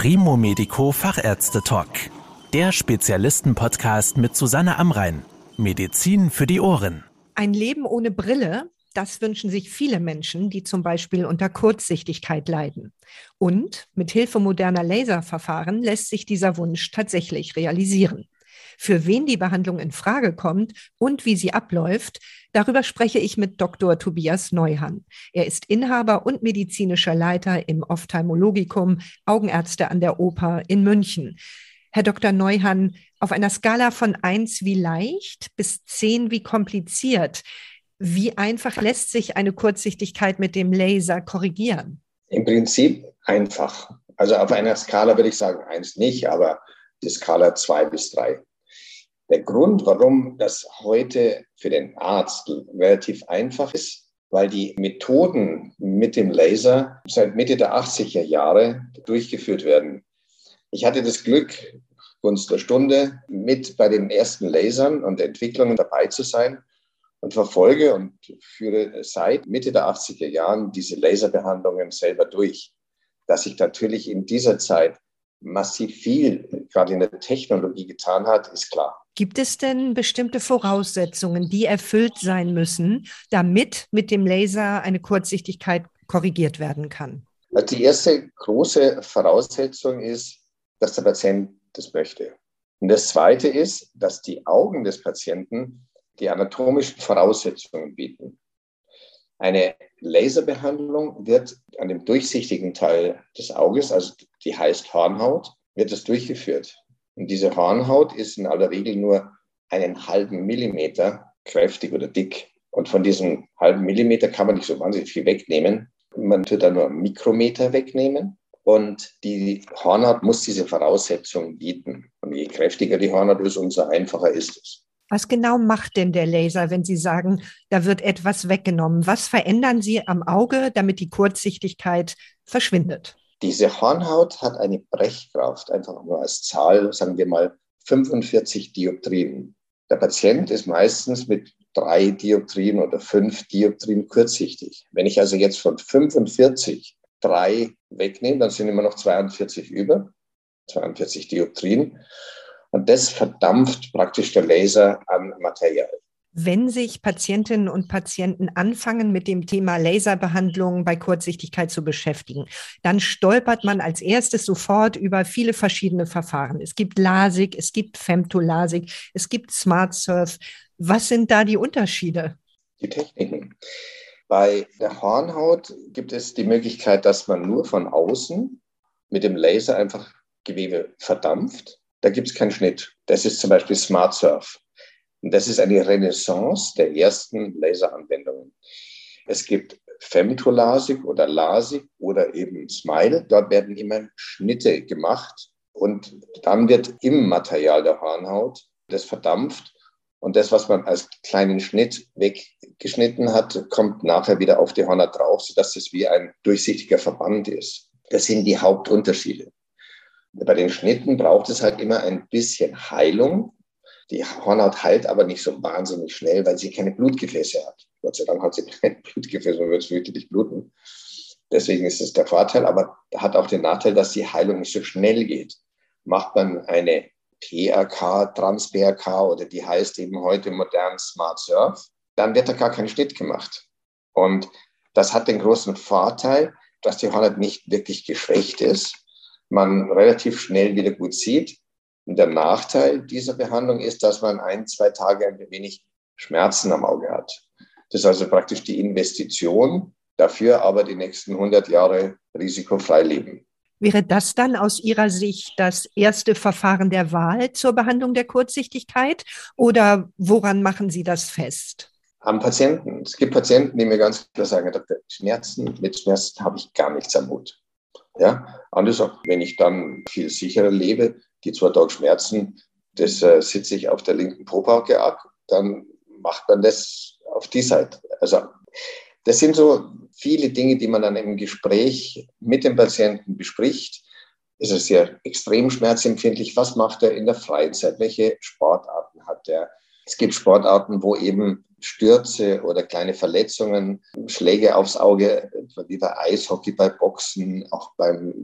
Primo Medico Fachärzte Talk. Der Spezialisten-Podcast mit Susanne Amrein. Medizin für die Ohren. Ein Leben ohne Brille, das wünschen sich viele Menschen, die zum Beispiel unter Kurzsichtigkeit leiden. Und mit Hilfe moderner Laserverfahren lässt sich dieser Wunsch tatsächlich realisieren. Für wen die Behandlung in Frage kommt und wie sie abläuft, darüber spreche ich mit Dr. Tobias Neuhan. Er ist Inhaber und medizinischer Leiter im Ophthalmologikum Augenärzte an der Oper in München. Herr Dr. Neuhan, auf einer Skala von eins wie leicht bis zehn wie kompliziert, wie einfach lässt sich eine Kurzsichtigkeit mit dem Laser korrigieren? Im Prinzip einfach. Also auf einer Skala würde ich sagen eins nicht, aber die Skala zwei bis drei. Der Grund, warum das heute für den Arzt relativ einfach ist, weil die Methoden mit dem Laser seit Mitte der 80er Jahre durchgeführt werden. Ich hatte das Glück, Gunst der Stunde, mit bei den ersten Lasern und Entwicklungen dabei zu sein und verfolge und führe seit Mitte der 80er Jahren diese Laserbehandlungen selber durch. Dass sich natürlich in dieser Zeit massiv viel gerade in der Technologie getan hat, ist klar. Gibt es denn bestimmte Voraussetzungen, die erfüllt sein müssen, damit mit dem Laser eine Kurzsichtigkeit korrigiert werden kann? Also die erste große Voraussetzung ist, dass der Patient das möchte. Und das zweite ist, dass die Augen des Patienten die anatomischen Voraussetzungen bieten. Eine Laserbehandlung wird an dem durchsichtigen Teil des Auges, also die heißt Hornhaut, wird das durchgeführt. Und diese Hornhaut ist in aller Regel nur einen halben Millimeter kräftig oder dick. Und von diesem halben Millimeter kann man nicht so wahnsinnig viel wegnehmen. Man tut da nur Mikrometer wegnehmen. Und die Hornhaut muss diese Voraussetzungen bieten. Und je kräftiger die Hornhaut ist, umso einfacher ist es. Was genau macht denn der Laser, wenn Sie sagen, da wird etwas weggenommen? Was verändern Sie am Auge, damit die Kurzsichtigkeit verschwindet? Diese Hornhaut hat eine Brechkraft, einfach nur als Zahl, sagen wir mal 45 Dioptrien. Der Patient ist meistens mit drei Dioptrien oder fünf Dioptrien kurzsichtig. Wenn ich also jetzt von 45 drei wegnehme, dann sind immer noch 42 über, 42 Dioptrien. Und das verdampft praktisch der Laser an Material. Wenn sich Patientinnen und Patienten anfangen, mit dem Thema Laserbehandlung bei Kurzsichtigkeit zu beschäftigen, dann stolpert man als erstes sofort über viele verschiedene Verfahren. Es gibt LASIK, es gibt Femtolasik, es gibt Smart Surf. Was sind da die Unterschiede? Die Techniken. Bei der Hornhaut gibt es die Möglichkeit, dass man nur von außen mit dem Laser einfach Gewebe verdampft da gibt es keinen Schnitt. Das ist zum Beispiel Smart Surf. Und das ist eine Renaissance der ersten Laseranwendungen. Es gibt Femtolasik oder Lasik oder eben Smile. Dort werden immer Schnitte gemacht und dann wird im Material der Hornhaut das verdampft und das, was man als kleinen Schnitt weggeschnitten hat, kommt nachher wieder auf die Hornhaut drauf, sodass es wie ein durchsichtiger Verband ist. Das sind die Hauptunterschiede. Bei den Schnitten braucht es halt immer ein bisschen Heilung. Die Hornhaut heilt aber nicht so wahnsinnig schnell, weil sie keine Blutgefäße hat. Gott sei Dank hat sie keine Blutgefäße, man wird es wirklich bluten. Deswegen ist es der Vorteil, aber hat auch den Nachteil, dass die Heilung nicht so schnell geht. Macht man eine PRK, Trans-PRK oder die heißt eben heute modern Smart Surf, dann wird da gar kein Schnitt gemacht. Und das hat den großen Vorteil, dass die Hornhaut nicht wirklich geschwächt ist, man relativ schnell wieder gut sieht. Und der Nachteil dieser Behandlung ist, dass man ein, zwei Tage ein wenig Schmerzen am Auge hat. Das ist also praktisch die Investition, dafür aber die nächsten 100 Jahre risikofrei leben. Wäre das dann aus Ihrer Sicht das erste Verfahren der Wahl zur Behandlung der Kurzsichtigkeit oder woran machen Sie das fest? Am Patienten. Es gibt Patienten, die mir ganz klar sagen, Schmerzen, mit Schmerzen habe ich gar nichts am Hut. Ja, anders, wenn ich dann viel sicherer lebe, die zwei Tage Schmerzen, das äh, sitze ich auf der linken Probauke ab, dann macht man das auf die Seite. Also das sind so viele Dinge, die man dann im Gespräch mit dem Patienten bespricht. Ist er sehr extrem schmerzempfindlich? Was macht er in der Freizeit? Welche Sportarten hat er? Es gibt Sportarten, wo eben Stürze oder kleine Verletzungen, Schläge aufs Auge, wie bei Eishockey, bei Boxen, auch beim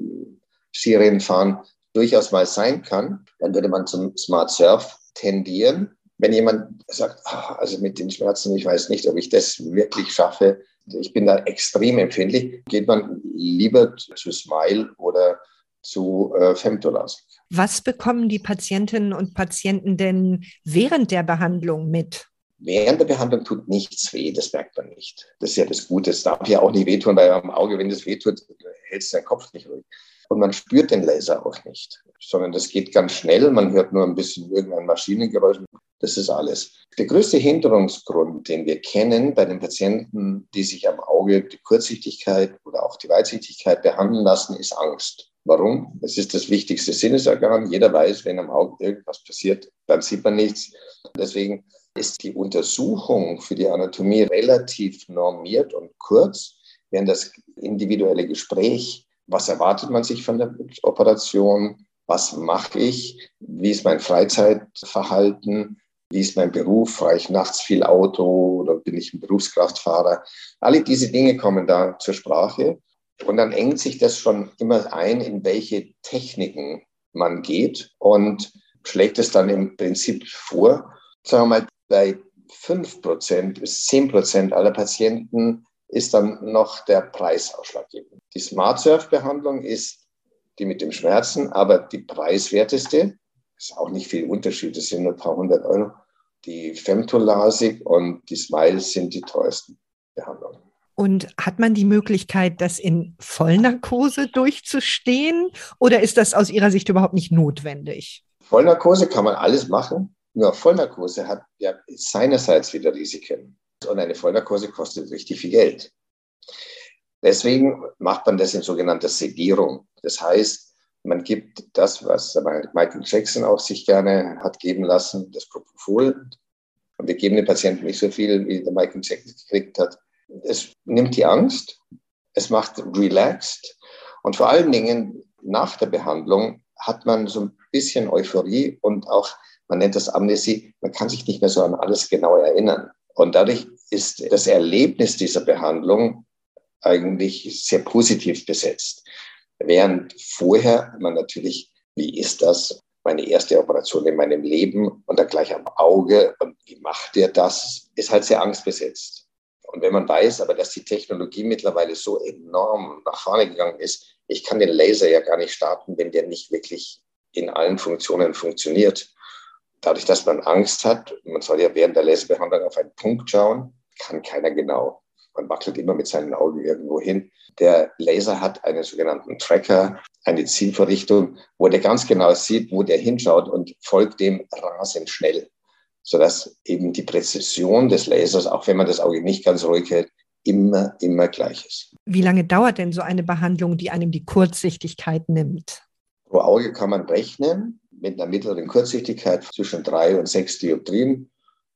Skirennfahren durchaus mal sein kann, dann würde man zum Smart Surf tendieren. Wenn jemand sagt, ach, also mit den Schmerzen, ich weiß nicht, ob ich das wirklich schaffe, ich bin da extrem empfindlich, geht man lieber zu Smile oder zu äh, Femtolas. Was bekommen die Patientinnen und Patienten denn während der Behandlung mit? Während der Behandlung tut nichts weh, das merkt man nicht. Das ist ja das Gute. Es darf ja auch nicht wehtun, weil am Auge, wenn es wehtut, hältst du deinen Kopf nicht ruhig. Und man spürt den Laser auch nicht, sondern das geht ganz schnell. Man hört nur ein bisschen irgendein Maschinengeräusch. Das ist alles. Der größte Hinderungsgrund, den wir kennen bei den Patienten, die sich am Auge die Kurzsichtigkeit oder auch die Weitsichtigkeit behandeln lassen, ist Angst. Warum? Es ist das wichtigste Sinnesorgan. Jeder weiß, wenn am Auge irgendwas passiert, dann sieht man nichts. Deswegen ist die Untersuchung für die Anatomie relativ normiert und kurz, während das individuelle Gespräch, was erwartet man sich von der Operation, was mache ich, wie ist mein Freizeitverhalten, wie ist mein Beruf, fahre ich nachts viel Auto oder bin ich ein Berufskraftfahrer. Alle diese Dinge kommen da zur Sprache. Und dann engt sich das schon immer ein, in welche Techniken man geht und schlägt es dann im Prinzip vor. Sagen wir mal, bei 5% bis 10% aller Patienten ist dann noch der Preis ausschlaggebend. Die Smart Surf Behandlung ist die mit dem Schmerzen, aber die preiswerteste. Ist auch nicht viel Unterschied, das sind nur ein paar hundert Euro. Die Femtolasik und die Smiles sind die teuersten Behandlungen. Und hat man die Möglichkeit, das in Vollnarkose durchzustehen oder ist das aus Ihrer Sicht überhaupt nicht notwendig? Vollnarkose kann man alles machen. Nur Vollnarkose hat ja seinerseits wieder Risiken. Und eine Vollnarkose kostet richtig viel Geld. Deswegen macht man das in sogenannter Sedierung. Das heißt, man gibt das, was Michael Jackson auch sich gerne hat geben lassen, das Propofol. Und wir geben den Patienten nicht so viel, wie der Michael Jackson gekriegt hat es nimmt die Angst, es macht relaxed und vor allen Dingen nach der Behandlung hat man so ein bisschen Euphorie und auch, man nennt das Amnesie, man kann sich nicht mehr so an alles genau erinnern. Und dadurch ist das Erlebnis dieser Behandlung eigentlich sehr positiv besetzt. Während vorher man natürlich, wie ist das, meine erste Operation in meinem Leben und dann gleich am Auge und wie macht der das, ist halt sehr angstbesetzt. Und wenn man weiß aber, dass die Technologie mittlerweile so enorm nach vorne gegangen ist, ich kann den Laser ja gar nicht starten, wenn der nicht wirklich in allen Funktionen funktioniert. Dadurch, dass man Angst hat, man soll ja während der Laserbehandlung auf einen Punkt schauen, kann keiner genau. Man wackelt immer mit seinen Augen irgendwo hin. Der Laser hat einen sogenannten Tracker, eine Zielverrichtung, wo der ganz genau sieht, wo der hinschaut und folgt dem rasend schnell sodass eben die Präzision des Lasers, auch wenn man das Auge nicht ganz ruhig hält, immer, immer gleich ist. Wie lange dauert denn so eine Behandlung, die einem die Kurzsichtigkeit nimmt? Pro Auge kann man rechnen mit einer mittleren Kurzsichtigkeit zwischen drei und sechs Dioptrien,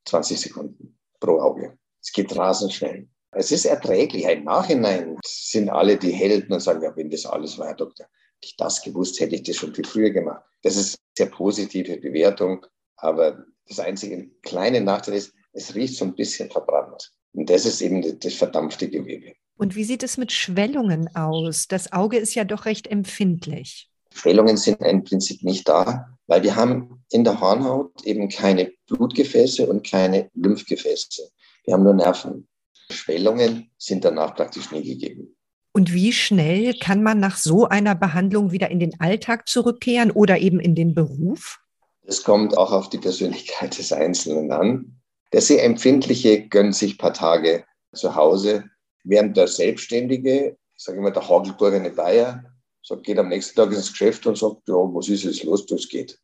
20 Sekunden pro Auge. Es geht rasend schnell. Es ist erträglich. Im Nachhinein sind alle die Helden und sagen, ja, wenn das alles war, Herr Doktor, hätte ich das gewusst, hätte ich das schon viel früher gemacht. Das ist eine sehr positive Bewertung, aber das einzige kleine Nachteil ist, es riecht so ein bisschen verbrannt. Und das ist eben das verdampfte Gewebe. Und wie sieht es mit Schwellungen aus? Das Auge ist ja doch recht empfindlich. Schwellungen sind im Prinzip nicht da, weil wir haben in der Hornhaut eben keine Blutgefäße und keine Lymphgefäße. Wir haben nur Nerven. Schwellungen sind danach praktisch nie gegeben. Und wie schnell kann man nach so einer Behandlung wieder in den Alltag zurückkehren oder eben in den Beruf? Es kommt auch auf die Persönlichkeit des Einzelnen an. Der sehr Empfindliche gönnt sich ein paar Tage zu Hause, während der Selbstständige, ich sage immer der Hagelburger Bayer, sagt, geht am nächsten Tag ins Geschäft und sagt, ja, was ist jetzt los, das geht.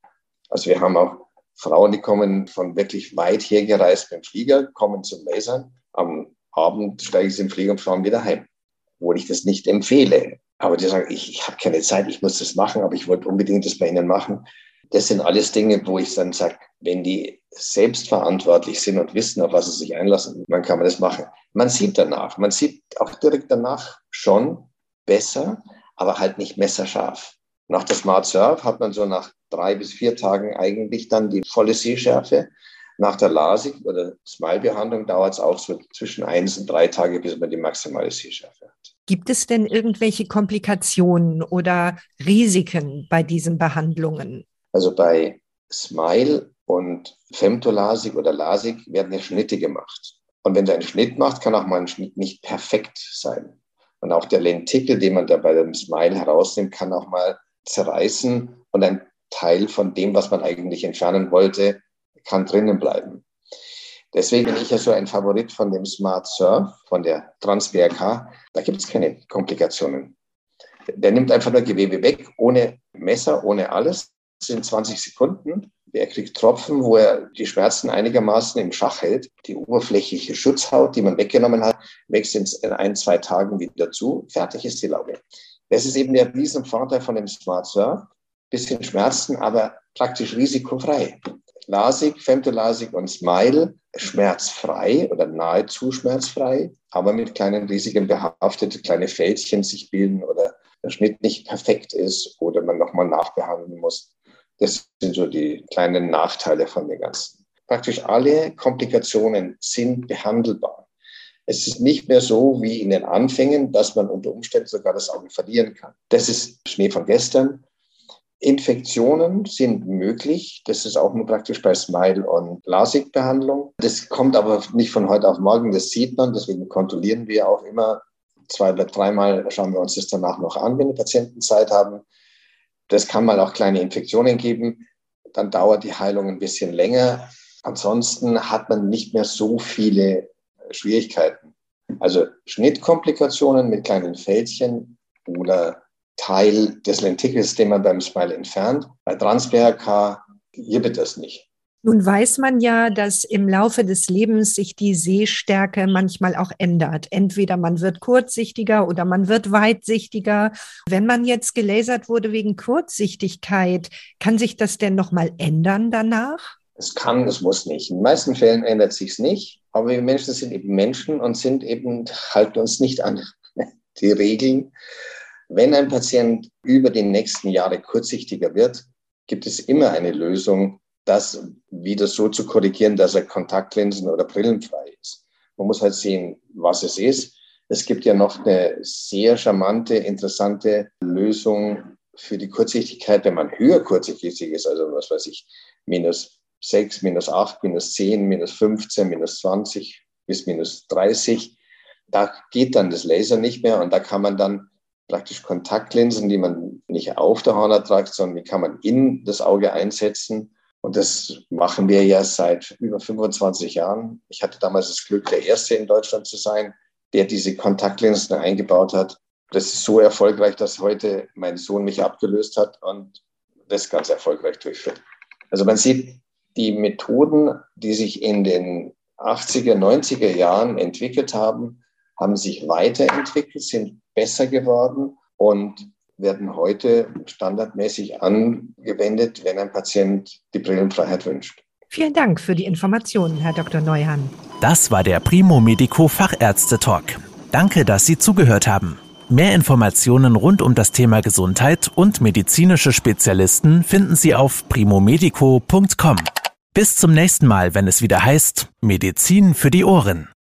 Also wir haben auch Frauen, die kommen von wirklich weit her gereist mit dem Flieger, kommen zum Lasern. Am Abend steigen sie im Flieger und fahren wieder heim, obwohl ich das nicht empfehle. Aber die sagen, ich, ich habe keine Zeit, ich muss das machen, aber ich wollte unbedingt das bei Ihnen machen. Das sind alles Dinge, wo ich dann sage, wenn die selbstverantwortlich sind und wissen, auf was sie sich einlassen, dann kann man das machen. Man sieht danach, man sieht auch direkt danach schon besser, aber halt nicht messerscharf. Nach der Smart Surf hat man so nach drei bis vier Tagen eigentlich dann die volle Sehschärfe. Nach der LASIK oder Smile-Behandlung dauert es auch so zwischen eins und drei Tage, bis man die maximale Sehschärfe hat. Gibt es denn irgendwelche Komplikationen oder Risiken bei diesen Behandlungen? Also bei Smile und Femtolasik oder Lasik werden ja Schnitte gemacht. Und wenn du einen Schnitt macht, kann auch mal ein Schnitt nicht perfekt sein. Und auch der Lentikel, den man da bei dem Smile herausnimmt, kann auch mal zerreißen und ein Teil von dem, was man eigentlich entfernen wollte, kann drinnen bleiben. Deswegen bin ich ja so ein Favorit von dem Smart Surf, von der Trans-BRK. Da gibt es keine Komplikationen. Der nimmt einfach nur Gewebe weg, ohne Messer, ohne alles. Sind 20 Sekunden. Er kriegt Tropfen, wo er die Schmerzen einigermaßen im Schach hält. Die oberflächliche Schutzhaut, die man weggenommen hat, wächst in ein, zwei Tagen wieder zu. Fertig ist die Laube. Das ist eben der Riesenvorteil von dem Smart Surf. Bisschen Schmerzen, aber praktisch risikofrei. LASIK, FemtoLASIK und Smile schmerzfrei oder nahezu schmerzfrei, aber mit kleinen Risiken behaftet, kleine Fältchen sich bilden oder der Schnitt nicht perfekt ist oder man nochmal nachbehandeln muss. Das sind so die kleinen Nachteile von den ganzen. Praktisch alle Komplikationen sind behandelbar. Es ist nicht mehr so wie in den Anfängen, dass man unter Umständen sogar das Auge verlieren kann. Das ist Schnee von gestern. Infektionen sind möglich. Das ist auch nur praktisch bei Smile- und LASIK-Behandlung. Das kommt aber nicht von heute auf morgen. Das sieht man. Deswegen kontrollieren wir auch immer zwei oder dreimal, schauen wir uns das danach noch an, wenn die Patienten Zeit haben. Das kann mal auch kleine Infektionen geben. Dann dauert die Heilung ein bisschen länger. Ansonsten hat man nicht mehr so viele Schwierigkeiten. Also Schnittkomplikationen mit kleinen Fältchen oder Teil des Lentikels, den man beim Smile entfernt. Bei Trans-BRK gibt es nicht. Nun weiß man ja, dass im Laufe des Lebens sich die Sehstärke manchmal auch ändert. Entweder man wird kurzsichtiger oder man wird weitsichtiger. Wenn man jetzt gelasert wurde wegen Kurzsichtigkeit, kann sich das denn nochmal ändern danach? Es kann, es muss nicht. In den meisten Fällen ändert sich es nicht. Aber wir Menschen sind eben Menschen und sind eben, halten uns nicht an die Regeln. Wenn ein Patient über die nächsten Jahre kurzsichtiger wird, gibt es immer eine Lösung, das wieder so zu korrigieren, dass er Kontaktlinsen oder brillenfrei ist. Man muss halt sehen, was es ist. Es gibt ja noch eine sehr charmante, interessante Lösung für die Kurzsichtigkeit, wenn man höher kurzsichtig ist, also was weiß ich, minus 6, minus 8, minus 10, minus 15, minus 20 bis minus 30. Da geht dann das Laser nicht mehr und da kann man dann praktisch Kontaktlinsen, die man nicht auf der Hornhaut tragt, sondern die kann man in das Auge einsetzen. Und das machen wir ja seit über 25 Jahren. Ich hatte damals das Glück, der Erste in Deutschland zu sein, der diese Kontaktlinsen eingebaut hat. Das ist so erfolgreich, dass heute mein Sohn mich abgelöst hat und das ganz erfolgreich durchführt. Also man sieht, die Methoden, die sich in den 80er, 90er Jahren entwickelt haben, haben sich weiterentwickelt, sind besser geworden und werden heute standardmäßig angewendet, wenn ein Patient die Brillenfreiheit wünscht. Vielen Dank für die Informationen, Herr Dr. Neuhan. Das war der Primo Medico Fachärzte Talk. Danke, dass Sie zugehört haben. Mehr Informationen rund um das Thema Gesundheit und medizinische Spezialisten finden Sie auf primomedico.com. Bis zum nächsten Mal, wenn es wieder heißt Medizin für die Ohren.